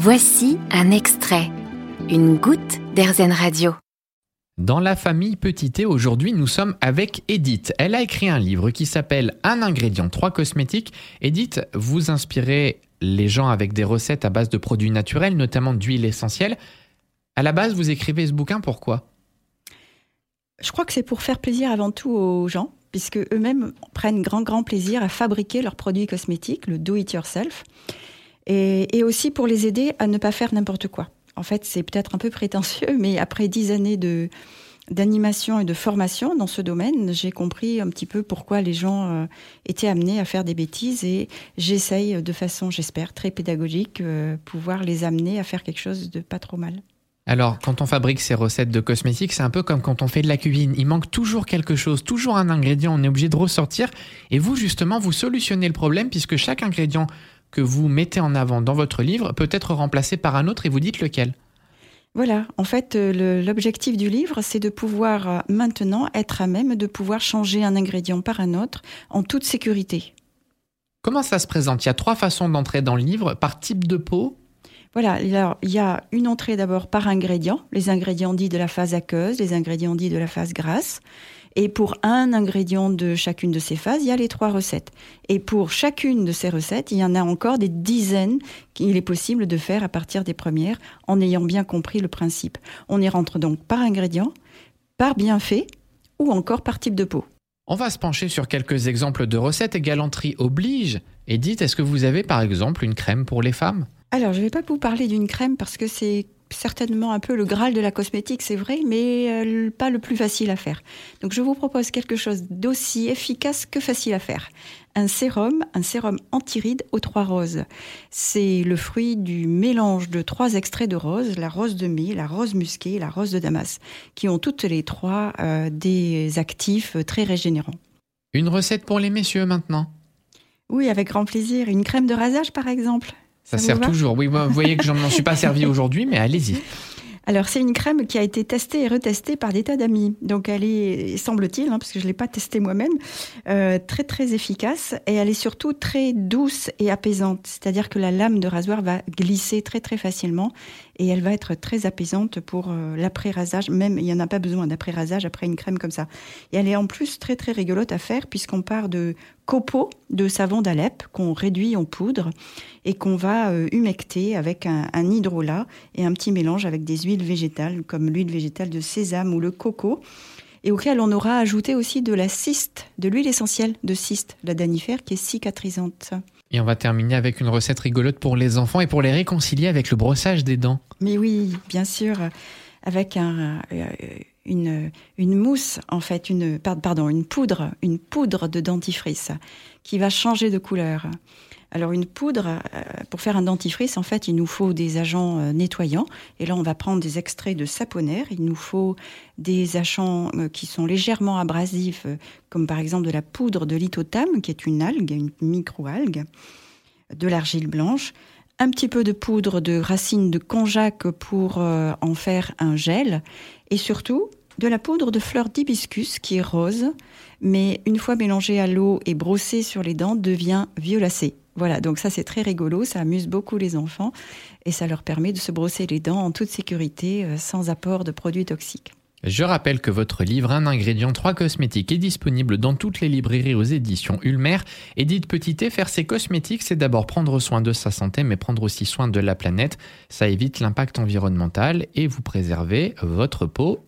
Voici un extrait, une goutte d'Airzen Radio. Dans la famille Petit Thé, aujourd'hui, nous sommes avec Edith. Elle a écrit un livre qui s'appelle Un ingrédient, trois cosmétiques. Edith, vous inspirez les gens avec des recettes à base de produits naturels, notamment d'huile essentielle. À la base, vous écrivez ce bouquin pourquoi? Je crois que c'est pour faire plaisir avant tout aux gens, puisque eux-mêmes prennent grand, grand plaisir à fabriquer leurs produits cosmétiques, le do-it-yourself, et, aussi pour les aider à ne pas faire n'importe quoi. En fait, c'est peut-être un peu prétentieux, mais après dix années de d'animation et de formation dans ce domaine, j'ai compris un petit peu pourquoi les gens euh, étaient amenés à faire des bêtises et j'essaye de façon, j'espère, très pédagogique, euh, pouvoir les amener à faire quelque chose de pas trop mal. Alors, quand on fabrique ces recettes de cosmétiques, c'est un peu comme quand on fait de la cuisine. Il manque toujours quelque chose, toujours un ingrédient, on est obligé de ressortir. Et vous, justement, vous solutionnez le problème puisque chaque ingrédient que vous mettez en avant dans votre livre peut être remplacé par un autre et vous dites lequel? Voilà, en fait, euh, l'objectif du livre, c'est de pouvoir euh, maintenant être à même de pouvoir changer un ingrédient par un autre en toute sécurité. Comment ça se présente? Il y a trois façons d'entrer dans le livre, par type de peau? Voilà, alors, il y a une entrée d'abord par ingrédient, les ingrédients dits de la phase aqueuse, les ingrédients dits de la phase grasse. Et pour un ingrédient de chacune de ces phases, il y a les trois recettes. Et pour chacune de ces recettes, il y en a encore des dizaines qu'il est possible de faire à partir des premières en ayant bien compris le principe. On y rentre donc par ingrédient, par bienfait ou encore par type de peau. On va se pencher sur quelques exemples de recettes et galanterie oblige. Edith, est-ce que vous avez par exemple une crème pour les femmes? Alors, je ne vais pas vous parler d'une crème parce que c'est certainement un peu le graal de la cosmétique, c'est vrai, mais euh, pas le plus facile à faire. Donc je vous propose quelque chose d'aussi efficace que facile à faire. Un sérum, un sérum antiride aux trois roses. C'est le fruit du mélange de trois extraits de rose, la rose de mai, la rose musquée et la rose de Damas, qui ont toutes les trois euh, des actifs très régénérants. Une recette pour les messieurs maintenant? Oui, avec grand plaisir. Une crème de rasage par exemple? Ça, sert toujours. Oui, vous voyez que je n'en suis pas servi aujourd'hui, mais allez-y. Alors, c'est une crème qui a été testée et retestée par des tas d'amis. Donc, elle est, semble-t-il, hein, parce que je ne l'ai pas testée moi-même, euh, très, très efficace. Et elle est surtout très douce et apaisante. C'est-à-dire que la lame de rasoir va glisser très, très facilement. Et elle va être très apaisante pour euh, l'après-rasage. Même, il n'y en a pas besoin d'après-rasage après une crème comme ça. Et elle est en plus très, très rigolote à faire, puisqu'on part de copeaux de savon d'Alep qu'on réduit en poudre et qu'on va euh, humecter avec un, un hydrolat et un petit mélange avec des huiles végétales comme l'huile végétale de sésame ou le coco et auquel on aura ajouté aussi de la cyste, de l'huile essentielle de cyste, la danifère qui est cicatrisante. Et on va terminer avec une recette rigolote pour les enfants et pour les réconcilier avec le brossage des dents. Mais oui, bien sûr, avec un, euh, une, une mousse, en fait, une, pardon, une poudre, une poudre de dentifrice qui va changer de couleur. Alors une poudre, euh, pour faire un dentifrice, en fait, il nous faut des agents euh, nettoyants. Et là, on va prendre des extraits de saponaire. Il nous faut des agents euh, qui sont légèrement abrasifs, comme par exemple de la poudre de lithotame, qui est une algue, une micro-algue, de l'argile blanche, un petit peu de poudre de racines de konjac pour en faire un gel, et surtout de la poudre de fleur d'hibiscus qui est rose, mais une fois mélangée à l'eau et brossée sur les dents, devient violacée. Voilà, donc ça c'est très rigolo, ça amuse beaucoup les enfants et ça leur permet de se brosser les dents en toute sécurité euh, sans apport de produits toxiques. Je rappelle que votre livre Un ingrédient, trois cosmétiques est disponible dans toutes les librairies aux éditions Ulmer. Edith Petitet, faire ses cosmétiques, c'est d'abord prendre soin de sa santé, mais prendre aussi soin de la planète. Ça évite l'impact environnemental et vous préservez votre peau